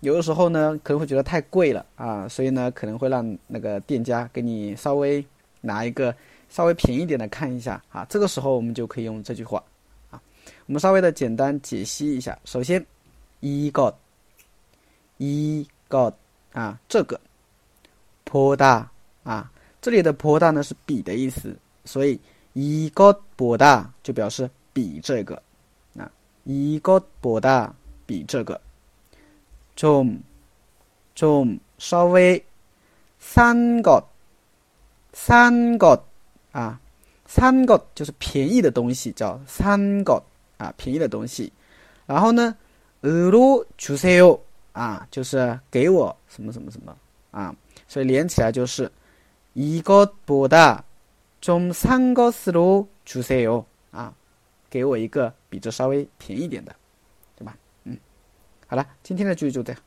有的时候呢，可能会觉得太贵了啊，所以呢，可能会让那个店家给你稍微拿一个稍微便宜点的看一下啊。这个时候我们就可以用这句话啊。我们稍微的简单解析一下。首先，一个一个啊，这个坡大啊，这里的坡大呢是比的意思，所以一个坡大就表示比这个啊，一个坡大比这个。 좀 좀， 稍微，싼 것， 싼 것， 啊，싼것就是便宜的东西，叫싼 것， 啊，便宜的东西。然后呢，으로주세 요， 啊，就是给我什么什么什么，啊，所以连起来就是이것보다좀싼것으로주세 요， 啊，给我一个比这稍微便宜点的。 好了，今天的剧就这样。